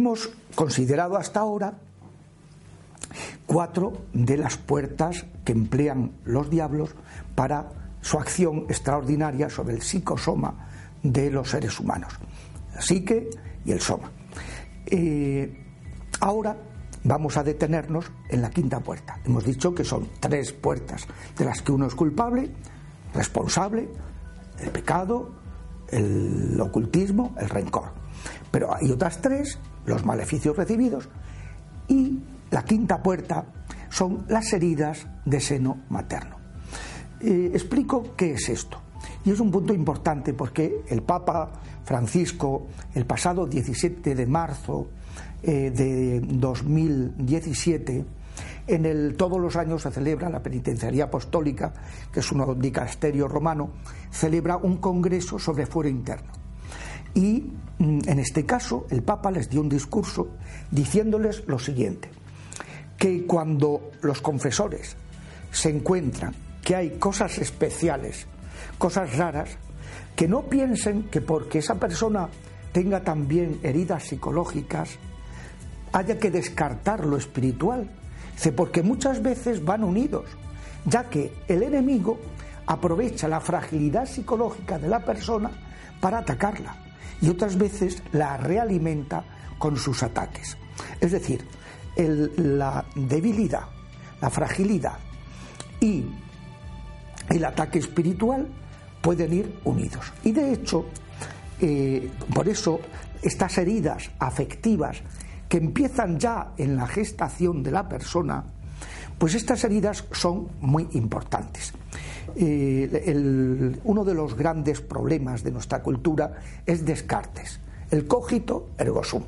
Hemos considerado hasta ahora cuatro de las puertas que emplean los diablos para su acción extraordinaria sobre el psicosoma de los seres humanos, la psique y el soma. Eh, ahora vamos a detenernos en la quinta puerta. Hemos dicho que son tres puertas de las que uno es culpable, responsable, el pecado, el ocultismo, el rencor. Pero hay otras tres los maleficios recibidos y la quinta puerta son las heridas de seno materno. Eh, explico qué es esto. Y es un punto importante porque el Papa Francisco, el pasado 17 de marzo eh, de 2017, en el, todos los años se celebra la penitenciaría apostólica, que es un dicasterio romano, celebra un congreso sobre fuero interno. Y mm, en este caso el Papa les dio un discurso diciéndoles lo siguiente, que cuando los confesores se encuentran que hay cosas especiales, cosas raras, que no piensen que porque esa persona tenga también heridas psicológicas, haya que descartar lo espiritual, porque muchas veces van unidos, ya que el enemigo aprovecha la fragilidad psicológica de la persona para atacarla y otras veces la realimenta con sus ataques. Es decir, la debilidad, la fragilidad y el ataque espiritual pueden ir unidos. Y de hecho, eh, por eso estas heridas afectivas que empiezan ya en la gestación de la persona, pues estas heridas son muy importantes. Uno de los grandes problemas de nuestra cultura es Descartes, el cogito ergo sum.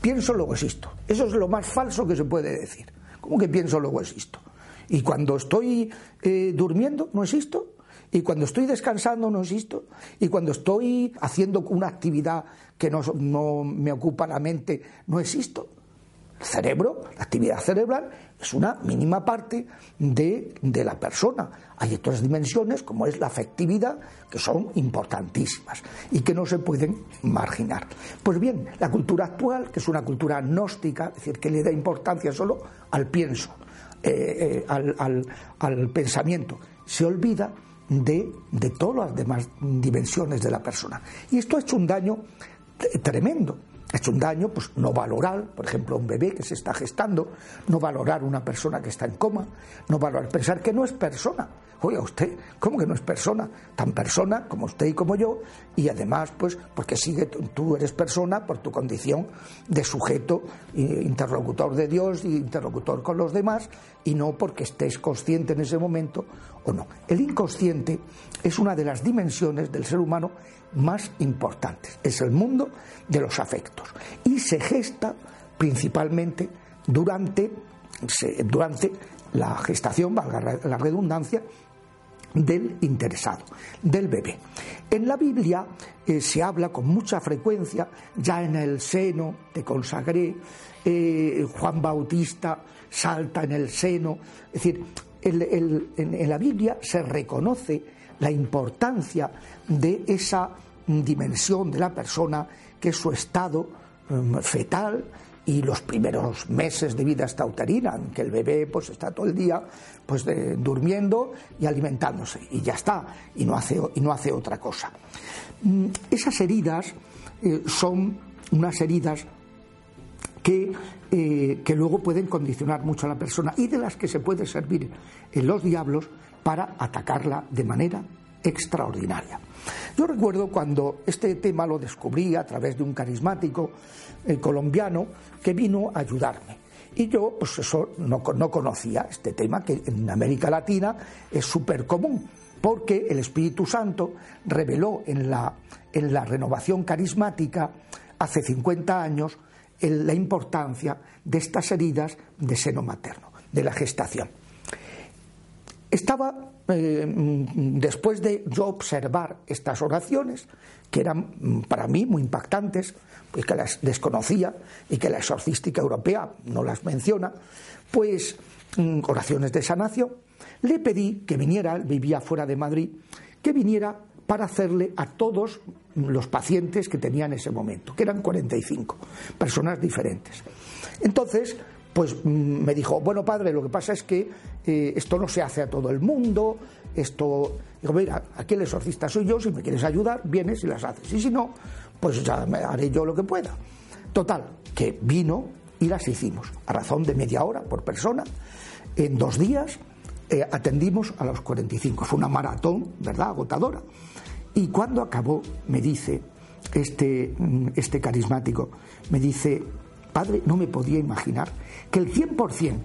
Pienso luego existo. Eso es lo más falso que se puede decir. ¿Cómo que pienso luego existo? Y cuando estoy eh, durmiendo no existo. Y cuando estoy descansando no existo. Y cuando estoy haciendo una actividad que no, no me ocupa la mente no existo. Cerebro, la actividad cerebral, es una mínima parte de, la persona. Hay otras dimensiones, como es la afectividad, que son importantísimas y que no se pueden marginar. Pues bien, la cultura actual, que es una cultura gnóstica, es decir, que le da importancia solo al pienso, eh, eh, al, al, pensamiento, se olvida de, de todas las demás dimensiones de la persona. Y esto ha hecho un daño tremendo hecho un daño, pues no valorar, por ejemplo, un bebé que se está gestando, no valorar una persona que está en coma, no valorar, pensar que no es persona. Oiga, usted, ¿cómo que no es persona? Tan persona como usted y como yo, y además, pues, porque sigue, tú eres persona por tu condición de sujeto, interlocutor de Dios y interlocutor con los demás, y no porque estés consciente en ese momento o no. El inconsciente es una de las dimensiones del ser humano más importantes. Es el mundo de los afectos y se gesta principalmente durante, durante la gestación, valga la redundancia, del interesado, del bebé. En la Biblia eh, se habla con mucha frecuencia, ya en el seno te consagré, eh, Juan Bautista salta en el seno, es decir, en la Biblia se reconoce la importancia de esa dimensión de la persona que es su estado fetal y los primeros meses de vida estauterina, en que el bebé pues está todo el día pues durmiendo y alimentándose y ya está y no hace y no hace otra cosa. Mm, esas heridas eh, son unas heridas que, eh, que luego pueden condicionar mucho a la persona y de las que se puede servir en los diablos para atacarla de manera extraordinaria. Yo recuerdo cuando este tema lo descubrí a través de un carismático colombiano que vino a ayudarme. Y yo, pues eso, no, no conocía este tema, que en América Latina es súper común, porque el Espíritu Santo reveló en la, en la renovación carismática hace 50 años la importancia de estas heridas de seno materno, de la gestación. Estaba, eh, después de yo observar estas oraciones, que eran mm, para mí muy impactantes, pues que las desconocía y que la exorcística europea no las menciona, pues mm, oraciones de sanación, le pedí que viniera, vivía fuera de Madrid, que viniera para hacerle a todos los pacientes que tenía en ese momento, que eran 45 personas diferentes. Entonces, pues mm, me dijo, bueno padre, lo que pasa es que eh, esto no se hace a todo el mundo, esto... Digo, mira, aquí el exorcista soy yo, si me quieres ayudar, vienes y las haces. Y si no, pues ya haré yo lo que pueda. Total, que vino y las hicimos, a razón de media hora por persona. En dos días eh, atendimos a los 45. Fue una maratón, ¿verdad?, agotadora. Y cuando acabó, me dice este, mm, este carismático, me dice, padre, no me podía imaginar que el 100%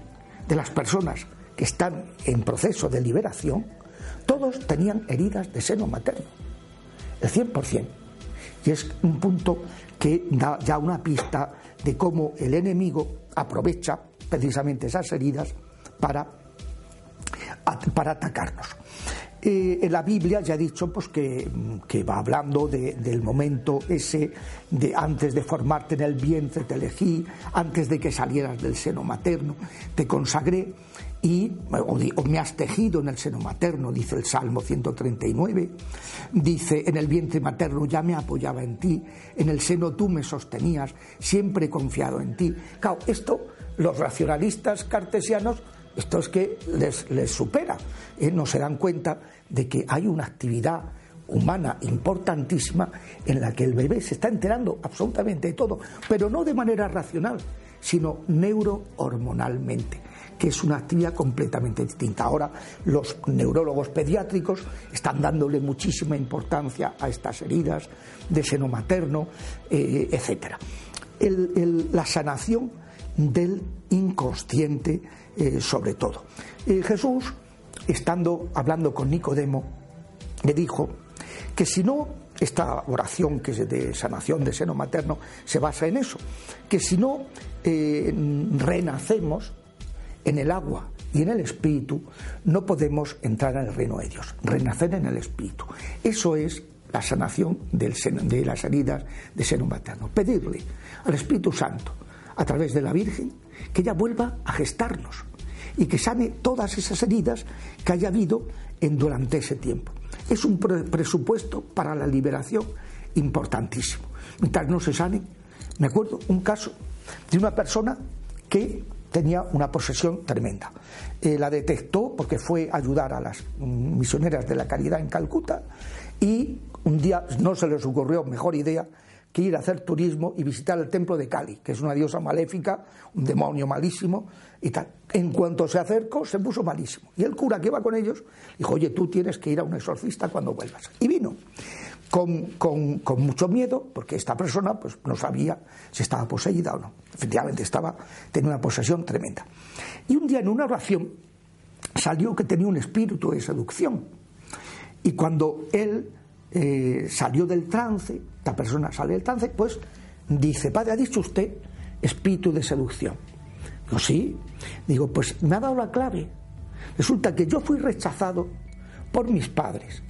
de las personas que están en proceso de liberación, todos tenían heridas de seno materno. El 100%. Y es un punto que da ya una pista de cómo el enemigo aprovecha precisamente esas heridas para, para atacarnos. Eh, en la Biblia ya he dicho pues, que, va hablando del momento ese de antes de formarte en el vientre te elegí, antes de que salieras del seno materno, te consagré y o, me has tejido en el seno materno, dice el Salmo 139, dice en el vientre materno ya me apoyaba en ti, en el seno tú me sostenías, siempre he confiado en ti. Claro, esto los racionalistas cartesianos esto es que les, supera. ¿eh? no se dan cuenta de que hay una actividad humana importantísima en la que el bebé se está enterando absolutamente de todo, pero no de manera racional, sino neurohormonalmente, que es una actividad completamente distinta. Ahora los neurólogos pediátricos están dándole muchísima importancia a estas heridas de seno materno, eh, etc. la sanación del inconsciente eh, sobre todo. Jesús, estando hablando con Nicodemo, le dijo que si no, esta oración que es de sanación de seno materno se basa en eso, que si no eh, renacemos en el agua y en el espíritu, no podemos entrar en el reino de Dios, renacer en el espíritu. Eso es la sanación de las heridas de seno materno. Pedirle al Espíritu Santo, a través de la Virgen, que ella vuelva a gestarnos y que sane todas esas heridas que haya habido en, durante ese tiempo. Es un presupuesto para la liberación importantísimo. Mientras no se sane, me acuerdo un caso de una persona que tenía una posesión tremenda. Eh, la detectó porque fue a ayudar a las misioneras de la caridad en Calcuta y un día no se les ocurrió mejor idea que ir a hacer turismo y visitar el templo de Cali, que es una diosa maléfica, un demonio malísimo y tal. En cuanto se acercó, se puso malísimo. Y el cura que iba con ellos dijo, oye, tú tienes que ir a un exorcista cuando vuelvas. Y vino. Con, con, mucho miedo, porque esta persona pues, no sabía si estaba poseída o no. Efectivamente, estaba, tenía una posesión tremenda. Y un día en una oración salió que tenía un espíritu de seducción. Y cuando él eh, salió del trance, esta persona sale del trance, pues dice, padre, ha dicho usted espíritu de seducción. Digo, sí. Digo, pues me ha dado la clave. Resulta que yo fui rechazado por mis padres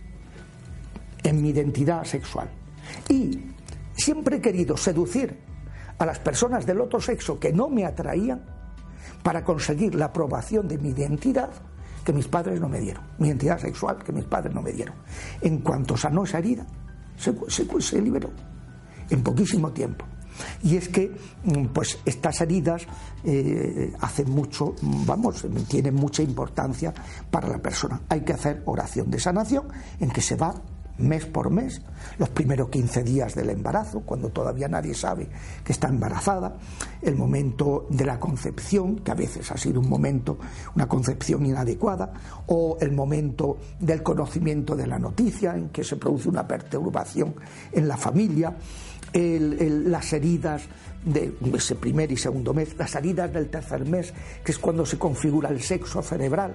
en mi identidad sexual. Y siempre he querido seducir a las personas del otro sexo que no me atraían para conseguir la aprobación de mi identidad que mis padres no me dieron, mi identidad sexual que mis padres no me dieron. En cuanto sanó esa herida, se, liberó en poquísimo tiempo. Y es que mm, pues estas heridas eh, hacen mucho, vamos, tienen mucha importancia para la persona. Hay que hacer oración de sanación en que se va mes por mes, los primeros 15 días del embarazo, cuando todavía nadie sabe que está embarazada, el momento de la concepción, que a veces ha sido un momento, una concepción inadecuada, o el momento del conocimiento de la noticia, en que se produce una perturbación en la familia, las heridas de ese primer y segundo mes, las heridas del tercer mes, que es cuando se configura el sexo cerebral,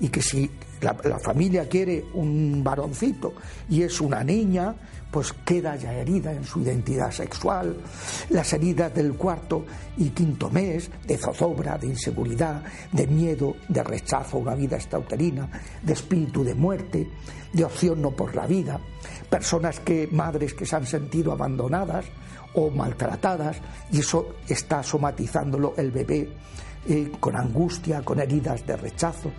y que si la, familia quiere un varoncito y es una niña, pues queda ya herida en su identidad sexual, las heridas del cuarto y quinto mes, de zozobra, de inseguridad, de miedo, de rechazo a una vida extrauterina, de espíritu de muerte, de opción no por la vida, personas que, madres que se han sentido abandonadas, o maltratadas y eso está somatizándolo el bebé eh, con angustia, con heridas de rechazo,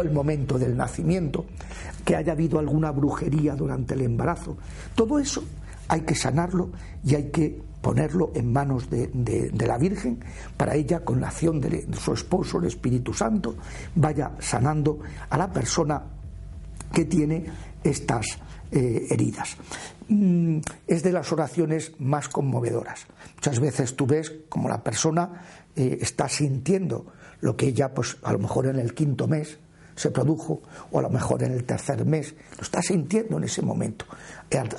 el momento del nacimiento, que haya habido alguna brujería durante el embarazo. Todo eso hay que sanarlo y hay que ponerlo en manos de, de, la Virgen para ella, con la acción de, su esposo, el Espíritu Santo, vaya sanando a la persona que tiene estas eh, heridas. Mm, es de las oraciones más conmovedoras. Muchas veces tú ves como la persona eh, está sintiendo lo que ella, pues a lo mejor en el quinto mes se produjo, o a lo mejor en el tercer mes, lo está sintiendo en ese momento,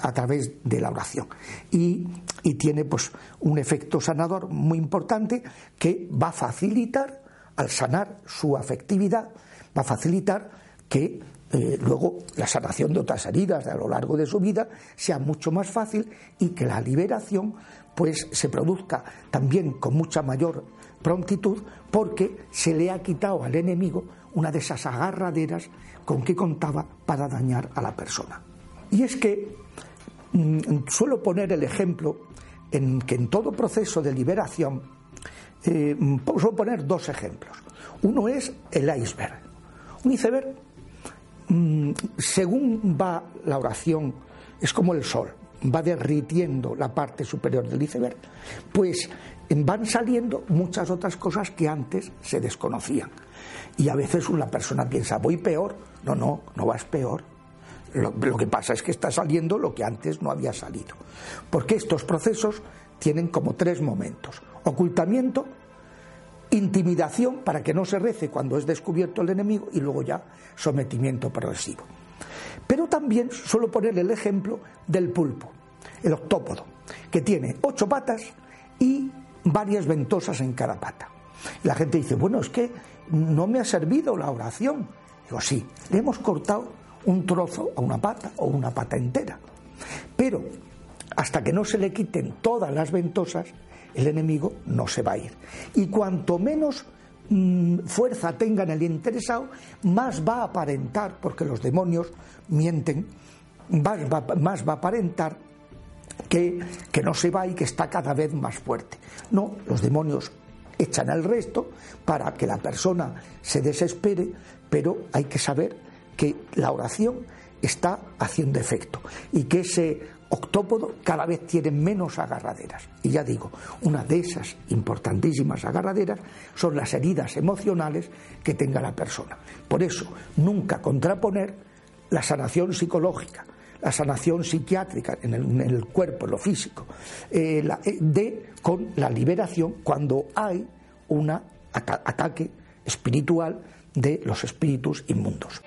a, través de la oración. Y, y tiene pues un efecto sanador muy importante que va a facilitar, al sanar su afectividad, va a facilitar que eh, luego la sanación de otras heridas a lo largo de su vida sea mucho más fácil y que la liberación pues se produzca también con mucha mayor prontitud porque se le ha quitado al enemigo una de esas agarraderas con que contaba para dañar a la persona. Y es que mm, suelo poner el ejemplo en que en todo proceso de liberación eh, suelo poner dos ejemplos. Uno es el iceberg. Un iceberg Mm, según va la oración, es como el sol, va derritiendo la parte superior del iceberg, pues van saliendo muchas otras cosas que antes se desconocían. Y a veces una persona piensa, voy peor. No, no, no vas peor. Lo, que pasa es que está saliendo lo que antes no había salido. Porque estos procesos tienen como tres momentos. Ocultamiento, intimidación para que no se rece cuando es descubierto el enemigo y luego ya sometimiento progresivo. Pero también suelo poner el ejemplo del pulpo, el octópodo, que tiene ocho patas y varias ventosas en cada pata. la gente dice, bueno, es que no me ha servido la oración. Digo, sí, le hemos cortado un trozo a una pata o una pata entera. Pero hasta que no se le quiten todas las ventosas, el enemigo no se va a ir. Y cuanto menos mm, fuerza tenga en el interesado, más va a aparentar, porque los demonios mienten, más va, a aparentar que, que no se va y que está cada vez más fuerte. No, los demonios echan el resto para que la persona se desespere, pero hay que saber que la oración está haciendo efecto y que ese octópodo cada vez tiene menos agarraderas. Y ya digo, una de esas importantísimas agarraderas son las heridas emocionales que tenga la persona. Por eso, nunca contraponer la sanación psicológica, la sanación psiquiátrica en el, cuerpo, en lo físico, eh, eh, de, con la liberación cuando hay un ataque espiritual de los espíritus inmundos.